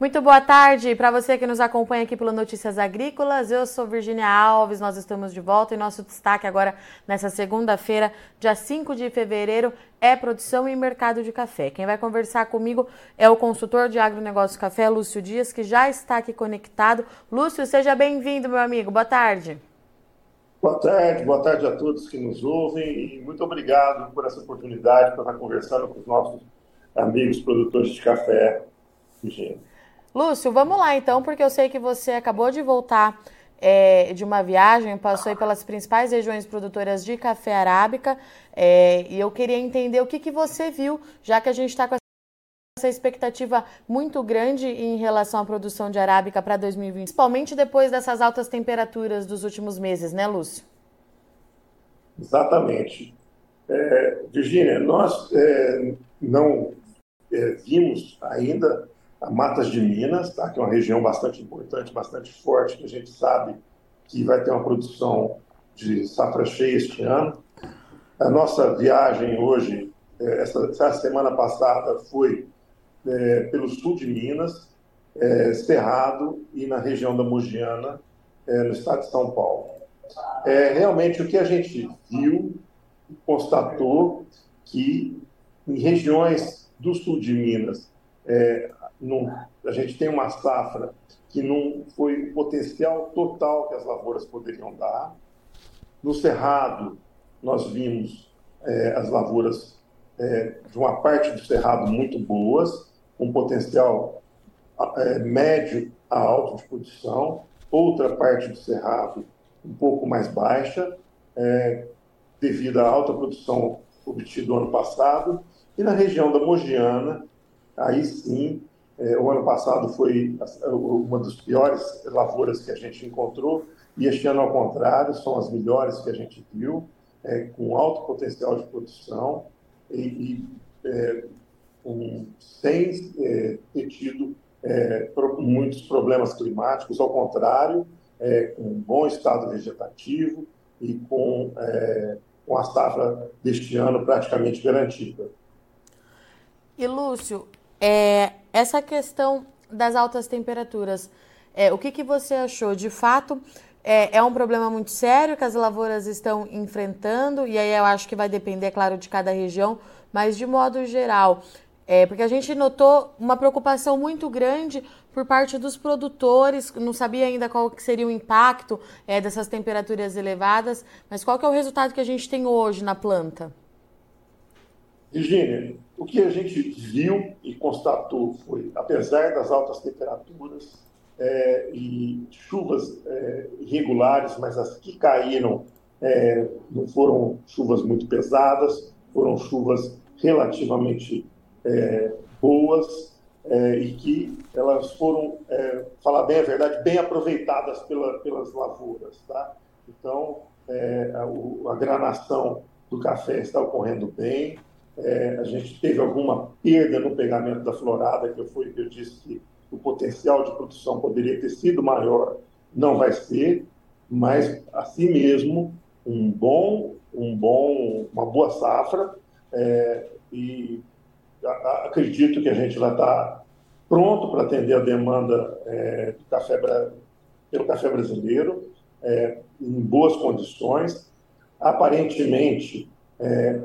Muito boa tarde para você que nos acompanha aqui pelo Notícias Agrícolas. Eu sou Virginia Alves, nós estamos de volta e nosso destaque agora nessa segunda-feira, dia 5 de fevereiro, é produção e mercado de café. Quem vai conversar comigo é o consultor de agronegócio café, Lúcio Dias, que já está aqui conectado. Lúcio, seja bem-vindo, meu amigo. Boa tarde. Boa tarde, boa tarde a todos que nos ouvem e muito obrigado por essa oportunidade para estar conversando com os nossos amigos produtores de café. Virginia. Lúcio, vamos lá então, porque eu sei que você acabou de voltar é, de uma viagem, passou pelas principais regiões produtoras de café arábica, é, e eu queria entender o que, que você viu, já que a gente está com essa expectativa muito grande em relação à produção de arábica para 2020, principalmente depois dessas altas temperaturas dos últimos meses, né, Lúcio? Exatamente. É, Virgínia, nós é, não é, vimos ainda a Matas de Minas, tá? que é uma região bastante importante, bastante forte, que a gente sabe que vai ter uma produção de safra cheia este ano. A nossa viagem hoje, é, essa, essa semana passada, foi é, pelo sul de Minas, é, Cerrado e na região da Mogiana, é, no estado de São Paulo. É, realmente, o que a gente viu, constatou que em regiões do sul de Minas, é, num, a gente tem uma safra que não foi o potencial total que as lavouras poderiam dar. No Cerrado, nós vimos é, as lavouras é, de uma parte do Cerrado muito boas, um potencial é, médio a alto de produção, outra parte do Cerrado um pouco mais baixa, é, devido à alta produção obtida no ano passado, e na região da Mogiana, aí sim o ano passado foi uma das piores lavouras que a gente encontrou, e este ano, ao contrário, são as melhores que a gente viu, é, com alto potencial de produção e, e é, um, sem é, ter tido é, muitos problemas climáticos, ao contrário, é, com um bom estado vegetativo e com, com a safra deste ano praticamente garantida. E Lúcio, é, essa questão das altas temperaturas, é, o que, que você achou? De fato, é, é, um problema muito sério que as lavouras estão enfrentando, e aí eu acho que vai depender, claro, de cada região, mas de modo geral. É, porque a gente notou uma preocupação muito grande por parte dos produtores, não sabia ainda qual seria o impacto é, dessas temperaturas elevadas, mas qual que é o resultado que a gente tem hoje na planta? Virginia, o que a gente viu e constatou foi, apesar das altas temperaturas é, e chuvas é, irregulares, mas as que caíram é, não foram chuvas muito pesadas, foram chuvas relativamente é, boas é, e que elas foram, é, falar bem a verdade, bem aproveitadas pela, pelas lavouras. Tá? Então, a, a granação do café está ocorrendo bem, é, a gente teve alguma perda no pegamento da florada, que eu, fui, eu disse que o potencial de produção poderia ter sido maior, não vai ser, mas assim mesmo um bom, um bom, uma boa safra é, e a, a, acredito que a gente vai estar pronto para atender a demanda é, do café pelo café brasileiro é, em boas condições. Aparentemente, é,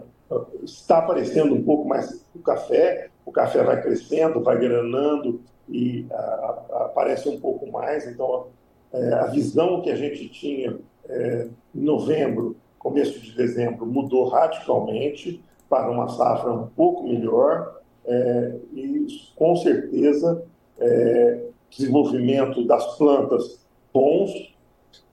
está aparecendo um pouco mais o café, o café vai crescendo, vai granando e a, a, aparece um pouco mais. Então, é, a visão que a gente tinha é, em novembro, começo de dezembro, mudou radicalmente para uma safra um pouco melhor é, e, com certeza, é, desenvolvimento das plantas bons,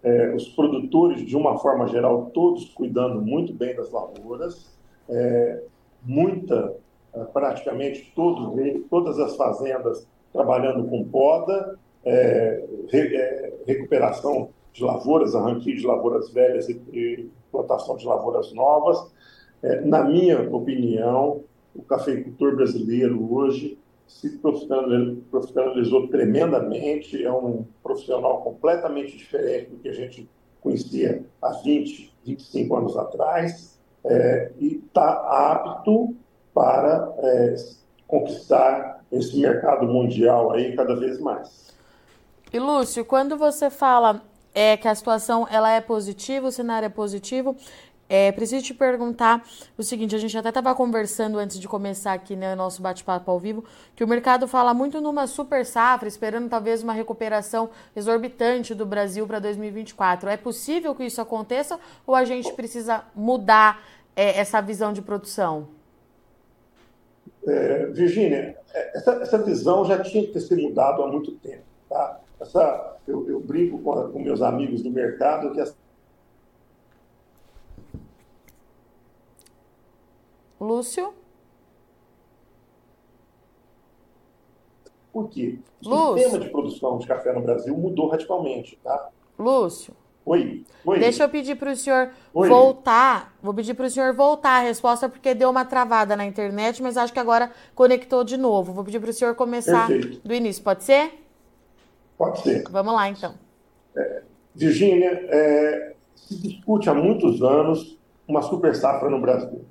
é, os produtores, de uma forma geral, todos cuidando muito bem das lavouras, é, muita, é, praticamente todos, todas as fazendas trabalhando com poda, é, re, é, recuperação de lavouras, arranque de lavouras velhas e, e plantação de lavouras novas. É, na minha opinião, o cafeicultor brasileiro hoje se profissionalizou tremendamente, é um profissional completamente diferente do que a gente conhecia há 20, 25 anos atrás é, e está apto para é, conquistar esse mercado mundial aí cada vez mais. E Lúcio, quando você fala é, que a situação ela é positiva, o cenário é positivo, é, preciso te perguntar o seguinte: a gente até estava conversando antes de começar aqui né, nosso bate-papo ao vivo, que o mercado fala muito numa super safra, esperando talvez uma recuperação exorbitante do Brasil para 2024. É possível que isso aconteça ou a gente precisa mudar é, essa visão de produção? É, Virgínia, essa, essa, visão já tinha que ter sido mudado há muito tempo. Tá? Essa, eu, eu brinco com, com meus amigos do mercado que essa Lúcio? Por quê? O Lúcio. sistema de produção de café no Brasil mudou radicalmente, tá? Lúcio. Oi. Oi. Deixa eu pedir para o senhor Oi. voltar. Vou pedir para o senhor voltar a resposta porque deu uma travada na internet, mas acho que agora conectou de novo. Vou pedir para o senhor começar Perfeito. do início. Pode ser? Pode ser. Vamos lá, então. É, Virgínia, é, se discute há muitos anos uma super safra no Brasil.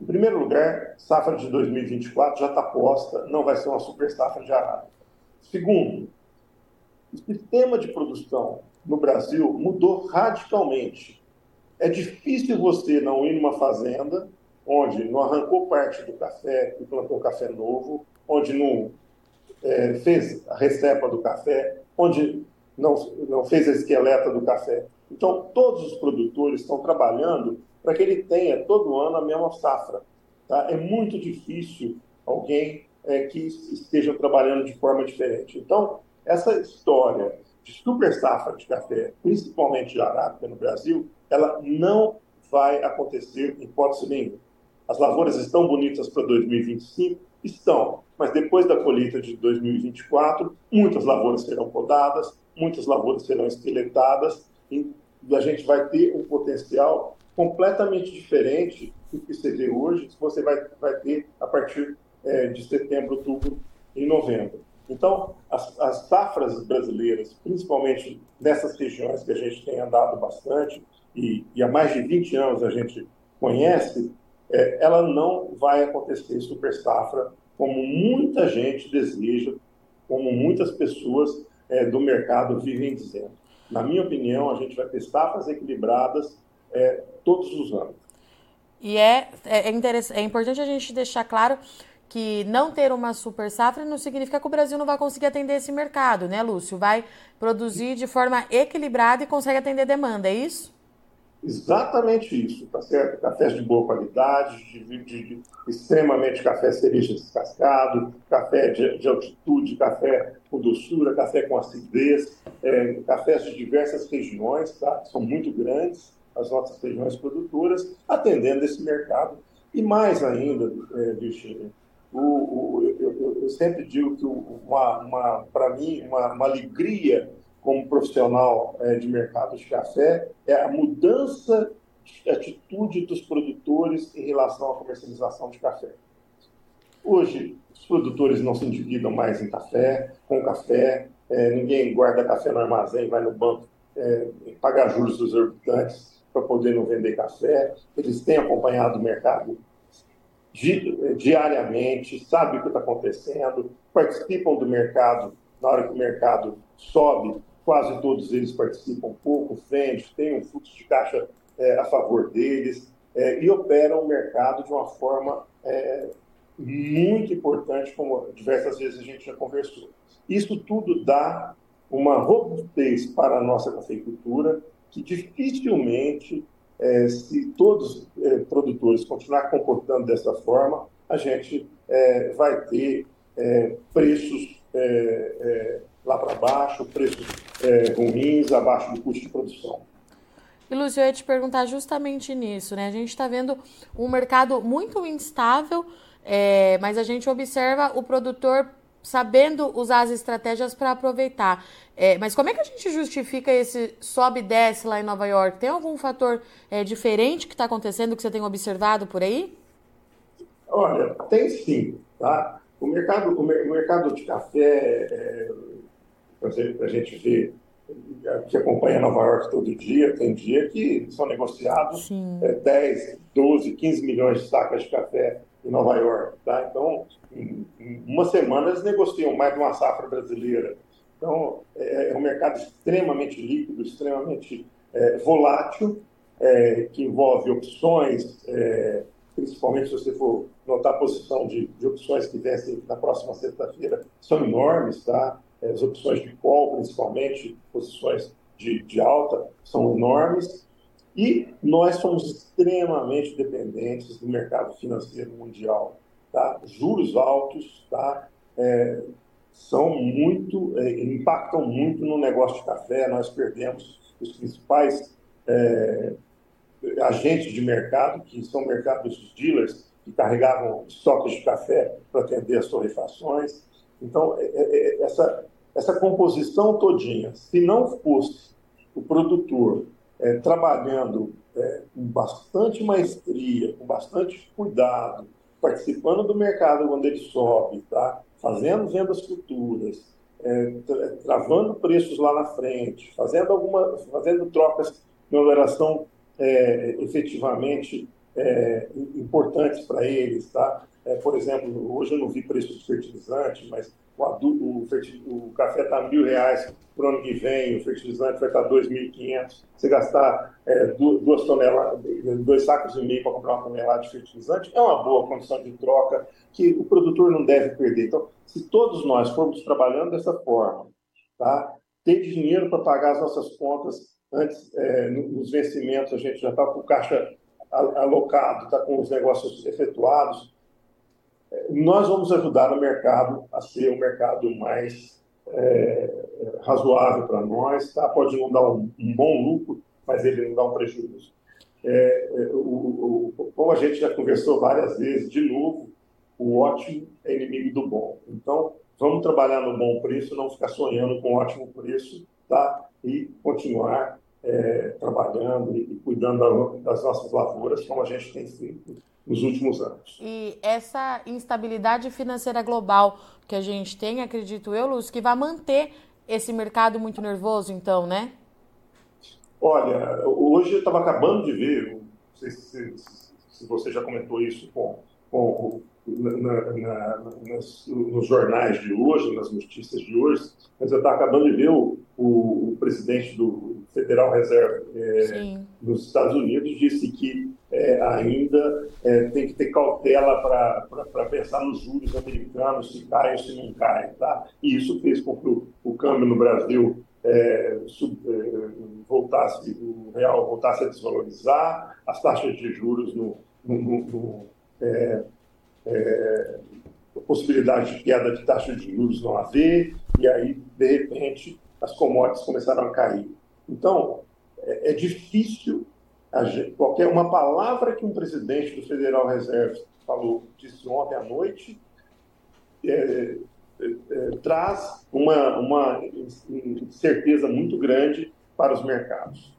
Em primeiro lugar, safra de 2024 já está posta, não vai ser uma super safra de arado. Segundo, o sistema de produção no Brasil mudou radicalmente. É difícil você não ir numa fazenda onde não arrancou parte do café e plantou café novo, onde não é, fez a recepa do café, onde não, não fez a esqueleta do café. Então, todos os produtores estão trabalhando para que ele tenha todo ano a mesma safra. Tá? É muito difícil alguém é, que esteja trabalhando de forma diferente. Então, essa história de super safra de café, principalmente de arábica no Brasil, ela não vai acontecer em hipótese nenhuma. As lavouras estão bonitas para 2025? Estão, mas depois da colheita de 2024, muitas lavouras serão podadas, muitas lavouras serão esqueletadas e a gente vai ter um potencial completamente diferente do que você vê hoje, que você vai, vai ter a partir é, de setembro, outubro e novembro. Então, as, as safras brasileiras, principalmente nessas regiões que a gente tem andado bastante, e, e há mais de 20 anos a gente conhece, é, ela não vai acontecer super safra como muita gente deseja, como muitas pessoas é, do mercado vivem dizendo. Na minha opinião, a gente vai ter safras equilibradas é, todos os anos. E é, é, é, é importante a gente deixar claro que não ter uma super safra não significa que o Brasil não vai conseguir atender esse mercado, né, Lúcio? Vai produzir de forma equilibrada e consegue atender demanda, é isso? Exatamente isso, tá certo? Cafés de boa qualidade, de, de, de extremamente café cereja descascado, café de, de, altitude, café com doçura, café com acidez, é, cafés de diversas regiões, tá? Que são muito grandes as nossas regiões produtoras, atendendo esse mercado. E mais ainda, é, Virginia, o, o, eu, eu, sempre digo que uma, uma para mim, uma, uma, alegria como profissional é, de mercado de café é a mudança de atitude dos produtores em relação à comercialização de café. Hoje, os produtores não se endividam mais em café, com café, é, ninguém guarda café no armazém, vai no banco é, pagar juros exorbitantes para poder não vender café. Eles têm acompanhado o mercado di diariamente, sabem o que está acontecendo, participam do mercado. Na hora que o mercado sobe, quase todos eles participam um pouco, frente, tem um fluxo de caixa é, a favor deles é, e operam o mercado de uma forma é, muito importante, como diversas vezes a gente já conversou. Isso tudo dá uma robustez para a nossa cafeicultura que dificilmente, é, se todos os é, produtores continuar comportando dessa forma, a gente é, vai ter é, preços é, é, lá para baixo, preços ruins, abaixo do custo de produção. E Lúcio, eu ia te perguntar justamente nisso, né? A gente está vendo um mercado muito instável, mas a gente observa o produtor sabendo usar as estratégias para aproveitar. É, mas como é que a gente justifica esse sobe e desce lá em Nova York? Tem algum fator é, diferente que está acontecendo que você tem observado por aí? Olha, tem sim. Tá? O, mercado, o, mercado de café, é, a gente ver que acompanha Nova York todo dia, tem dia que são negociados é, 10, 12, 15 milhões de sacas de café em Nova York. Tá? Então, em, em uma semana eles negociam mais de uma safra brasileira. Então, é, é um mercado extremamente líquido, extremamente é, volátil, é, que envolve opções, é, principalmente se você for notar a posição de, de opções que vencem na próxima sexta-feira, são enormes, tá? É, as opções de call, principalmente, posições de, de alta, são enormes. E nós somos extremamente dependentes do mercado financeiro mundial. Tá? Juros altos tá? É, são muito, é, impactam muito no negócio de café. Nós perdemos os principais é, agentes de mercado, que são mercados dealers, que carregavam estoques de café para atender as torrefações. Então, é, é, é, essa, essa composição todinha, se não fosse o produtor é, trabalhando é, com bastante maestria, com bastante cuidado, participando do mercado quando ele sobe, tá? fazendo vendas futuras, é, travando preços lá na frente, fazendo alguma, fazendo trocas de oneração é, efetivamente é, importantes para eles, tá? É, por exemplo, hoje eu não vi preço de fertilizante, mas o, adulto, o, o café está mil reais para o ano que vem, o fertilizante vai estar tá 2.500. Você gastar é, duas toneladas, dois sacos e meio para comprar uma tonelada de fertilizante é uma boa condição de troca que o produtor não deve perder. Então, se todos nós formos trabalhando dessa forma, tá? ter dinheiro para pagar as nossas contas antes, é, nos vencimentos, a gente já está com o caixa alocado, está com os negócios efetuados, nós vamos ajudar o mercado a ser um mercado mais é, razoável para nós, tá? pode não dar um, um, bom lucro, mas ele não dá um prejuízo. É, é o, o, como a gente já conversou várias vezes, de novo, o ótimo é inimigo do bom. Então, vamos trabalhar no bom preço, não ficar sonhando com ótimo preço, tá? E continuar é, trabalhando e cuidando das nossas lavouras, como a gente tem feito nos últimos anos. E essa instabilidade financeira global que a gente tem, acredito eu, Lúcio, que vai manter esse mercado muito nervoso, então, né? Olha, hoje eu estava acabando de ver, não sei se, se, você já comentou isso com, com na, na, nas, nos jornais de hoje, nas notícias de hoje, mas eu estava acabando de ver o, o, o presidente do Federal Reserve é, nos Estados Unidos disse que é, ainda é, tem que ter cautela para pensar nos juros americanos, se cai ou se não cai. Tá? E isso fez com que o, o câmbio no Brasil é, sub, é, voltasse, o real voltasse a desvalorizar, as taxas de juros no, no, no, é, é, possibilidade de queda de taxa de juros não haver, e aí, de repente, as commodities começaram a cair. Então, é, é difícil gente, qualquer uma palavra que um presidente do Federal Reserve falou, disse ontem à noite, é, é, é traz uma, uma certeza muito grande para os mercados.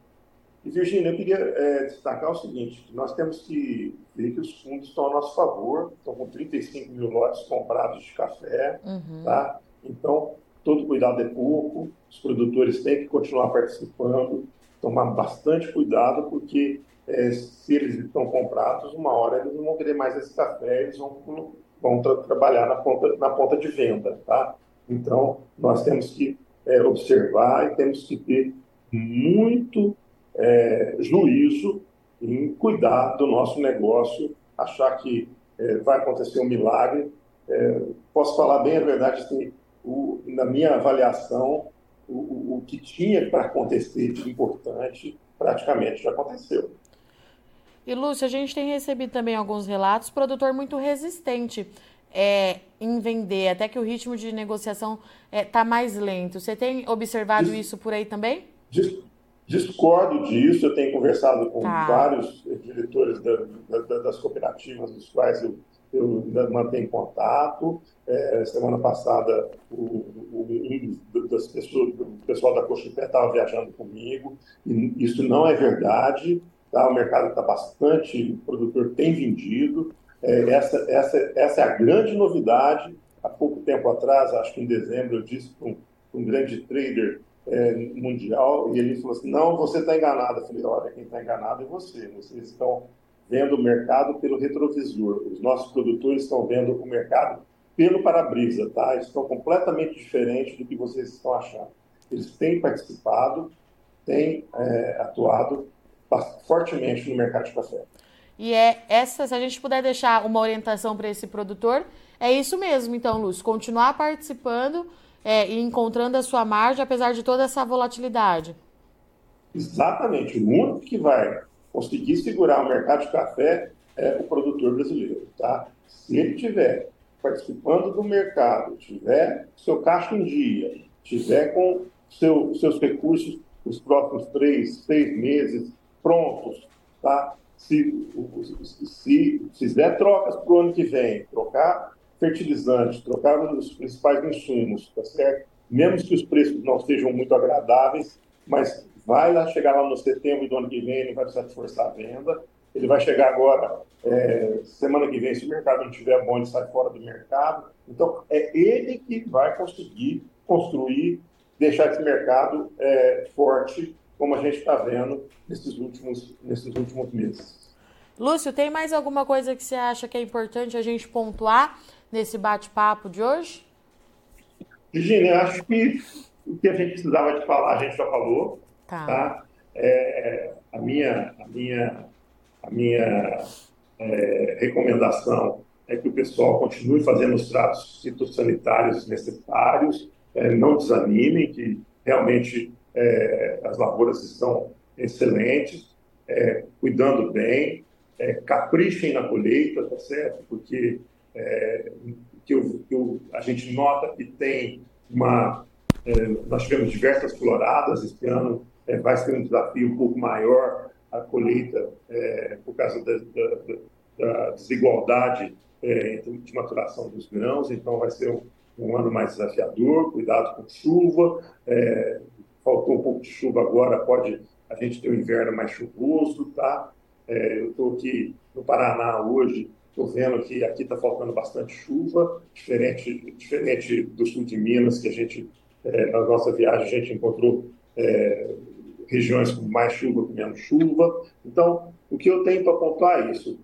E, Virginia, eu queria é, destacar o seguinte, nós temos que ver que os fundos estão a nosso favor, estão com 35 mil lotes comprados de café, uhum. tá? Então, todo cuidado é pouco, os produtores têm que continuar participando, tomar bastante cuidado, porque é, se eles estão comprados, uma hora eles não vão querer mais esse café, eles vão, vão tra trabalhar na ponta, na ponta de venda, tá? Então, nós temos que é, observar e temos que ter muito é, juízo em cuidar do nosso negócio, achar que é, vai acontecer um milagre. É, posso falar bem a verdade, assim, o, na minha avaliação, o, o que tinha para acontecer de importante praticamente já aconteceu. E Lúcio, a gente tem recebido também alguns relatos, produtor muito resistente é, em vender, até que o ritmo de negociação está é, tá mais lento. Você tem observado Dis, isso por aí também? Dis, discordo disso, eu tenho conversado com tá. vários diretores da, da, das cooperativas dos quais eu eu mantenho contato. É, semana passada, o, um das pessoas, o pessoal da Cochupé estava viajando comigo, e isso não é verdade. Tá? O mercado está bastante, o produtor tem vendido. É, essa, essa, essa é a grande novidade. Há pouco tempo atrás, acho que em dezembro, eu disse para um, um, grande trader é, mundial, e ele falou assim: Não, você está enganado. Eu falei: Olha, quem está enganado é você. Vocês estão vendo o mercado pelo retrovisor. Os nossos produtores estão vendo o mercado pelo para-brisa, tá? Estão completamente diferentes do que vocês estão achando. Eles têm participado, têm é, atuado fortemente no mercado de café. E é essa, se a gente puder deixar uma orientação para esse produtor, é isso mesmo, então, Lúcio, continuar participando é, e encontrando a sua margem, apesar de toda essa volatilidade. Exatamente. O único que vai conseguir segurar o mercado de café é o produtor brasileiro. Tá? Se ele tiver participando do mercado, tiver seu caixa em dia, tiver com seu, seus recursos os próximos três, seis meses prontos, tá? se, se fizer trocas para o ano que vem, trocar fertilizantes, trocar os principais insumos, tá certo? Mesmo que os preços não sejam muito agradáveis, mas vai lá chegar lá no setembro do ano que vem, ele vai precisar de forçar a venda. Ele vai chegar agora, é, semana que vem, se o mercado não estiver bom, ele sai fora do mercado. Então, é ele que vai conseguir construir, deixar esse mercado é, forte, como a gente está vendo nesses últimos, nesses últimos meses. Lúcio, tem mais alguma coisa que você acha que é importante a gente pontuar nesse bate-papo de hoje? Virginia, acho que o que a gente precisava de falar, a gente já falou. Tá. tá? É, a minha, a minha, a minha é, recomendação é que o pessoal continue fazendo os tratos fitossanitários necessários, é, não desanimem, que realmente é, as lavouras estão excelentes, é, cuidando bem, é, caprichem na colheita, tá certo? Porque que, eu, que eu, a gente nota que tem uma. nós tivemos diversas floradas esse ano, é, vai ser um desafio um pouco maior a colheita é, por causa da, da, da desigualdade é, de maturação dos grãos, então vai ser um, um, ano mais desafiador, cuidado com chuva, é, faltou um pouco de chuva agora, pode a gente ter um inverno mais chuvoso, tá? É, eu estou aqui no Paraná hoje, estou vendo que aqui está faltando bastante chuva, diferente, diferente do sul de Minas, que a gente, é, na nossa viagem, a gente encontrou é, regiões com mais chuva, com menos chuva. Então, o que eu tenho para pontuar é isso.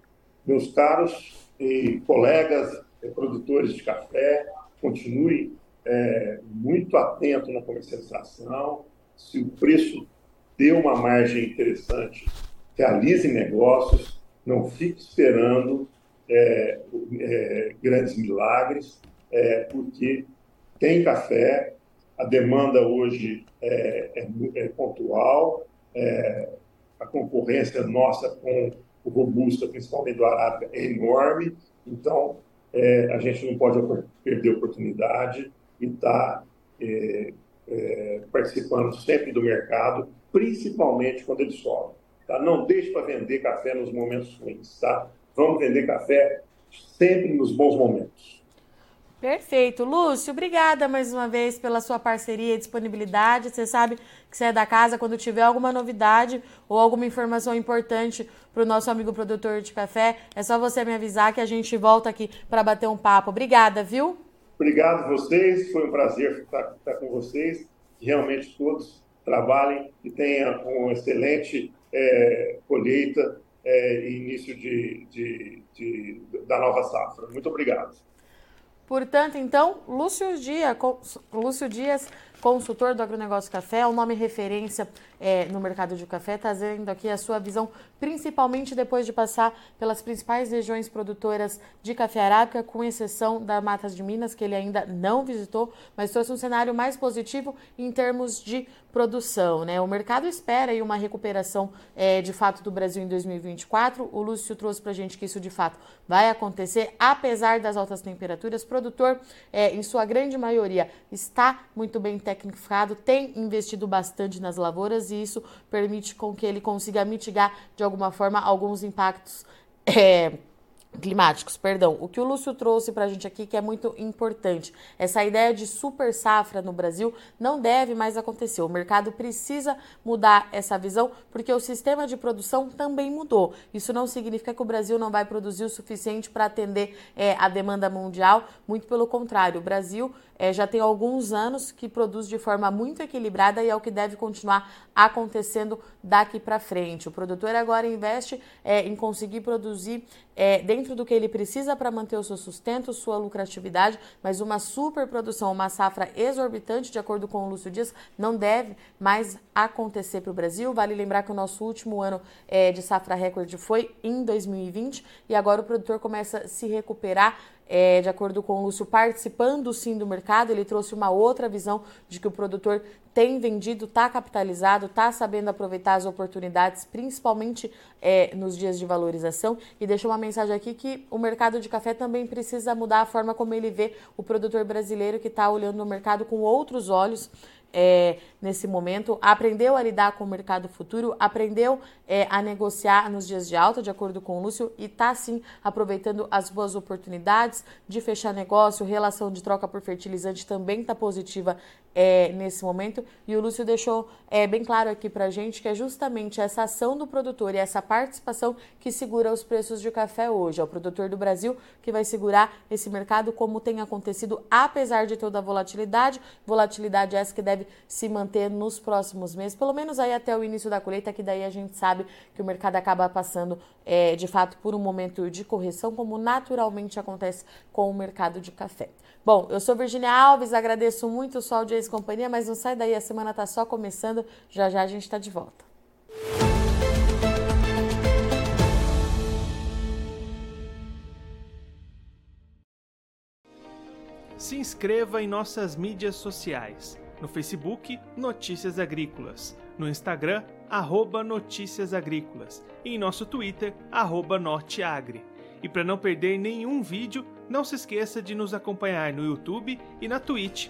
Meus caros e colegas eh, produtores de café, continue é, muito atento na comercialização. Se o preço deu uma margem interessante, realize negócios, não fique esperando é, é, grandes milagres, porque tem café, a demanda hoje é, é, é pontual, é, a concorrência nossa com o robusta, principalmente do Arábica, é enorme, então é, a gente não pode perder a oportunidade e estar tá, é, é, participando sempre do mercado, principalmente quando ele sobe. Tá? Não deixe para vender café nos momentos ruins. Tá? Vamos vender café sempre nos bons momentos. Perfeito. Lúcio, obrigada mais uma vez pela sua parceria e disponibilidade. Você sabe que você é da casa. Quando tiver alguma novidade ou alguma informação importante para o nosso amigo produtor de café, é só você me avisar que a gente volta aqui para bater um papo. Obrigada, viu? Obrigado vocês. Foi um prazer estar, estar com vocês. Que realmente todos trabalhem e tenham uma excelente é, colheita é, e início de, de, de, da nova safra. Muito obrigado. Portanto, então, Lúcio Dias, Lúcio Dias, consultor do agronegócio café, o nome referência é, no mercado de café, trazendo aqui a sua visão, principalmente depois de passar pelas principais regiões produtoras de café arábica, com exceção da Matas de Minas, que ele ainda não visitou, mas trouxe um cenário mais positivo em termos de produção. Né? O mercado espera aí uma recuperação é, de fato do Brasil em 2024. O Lúcio trouxe para a gente que isso de fato vai acontecer, apesar das altas temperaturas. O produtor, é, em sua grande maioria, está muito bem tecnificado, tem investido bastante nas lavouras e isso permite com que ele consiga mitigar de alguma forma alguns impactos. É, climáticos, perdão. O que o Lúcio trouxe para a gente aqui que é muito importante. Essa ideia de super safra no Brasil não deve mais acontecer. O mercado precisa mudar essa visão porque o sistema de produção também mudou. Isso não significa que o Brasil não vai produzir o suficiente para atender é, a demanda mundial. Muito pelo contrário, o Brasil é, já tem alguns anos que produz de forma muito equilibrada e é o que deve continuar acontecendo daqui para frente. O produtor agora investe é, em conseguir produzir é, dentro do que ele precisa para manter o seu sustento, sua lucratividade, mas uma superprodução, uma safra exorbitante, de acordo com o Lúcio Dias, não deve mais acontecer para o Brasil. Vale lembrar que o nosso último ano é, de safra recorde foi em 2020 e agora o produtor começa a se recuperar é, de acordo com o Lúcio, participando sim do mercado, ele trouxe uma outra visão de que o produtor tem vendido, está capitalizado, está sabendo aproveitar as oportunidades, principalmente é, nos dias de valorização, e deixou uma mensagem aqui que o mercado de café também precisa mudar a forma como ele vê o produtor brasileiro que está olhando o mercado com outros olhos é, nesse momento, aprendeu a lidar com o mercado futuro, aprendeu é, a negociar nos dias de alta, de acordo com o Lúcio, e está sim aproveitando as boas oportunidades de fechar negócio, relação de troca por fertilizante também está positiva é, nesse momento. E o Lúcio deixou é, bem claro aqui para gente que é justamente essa ação do produtor e essa participação que segura os preços de café hoje. É o produtor do Brasil que vai segurar esse mercado, como tem acontecido, apesar de toda a volatilidade. Volatilidade essa que deve se manter nos próximos meses, pelo menos aí até o início da colheita, que daí a gente sabe que o mercado acaba passando é, de fato por um momento de correção, como naturalmente acontece com o mercado de café. Bom, eu sou Virginia Alves, agradeço muito sua audiência e companhia, mas não sai daí, a semana está só começando, já já a gente está de volta. Se inscreva em nossas mídias sociais no Facebook, Notícias Agrícolas. No Instagram, arroba Notícias Agrícolas. E em nosso Twitter, arroba Norteagri. E para não perder nenhum vídeo, não se esqueça de nos acompanhar no YouTube e na Twitch,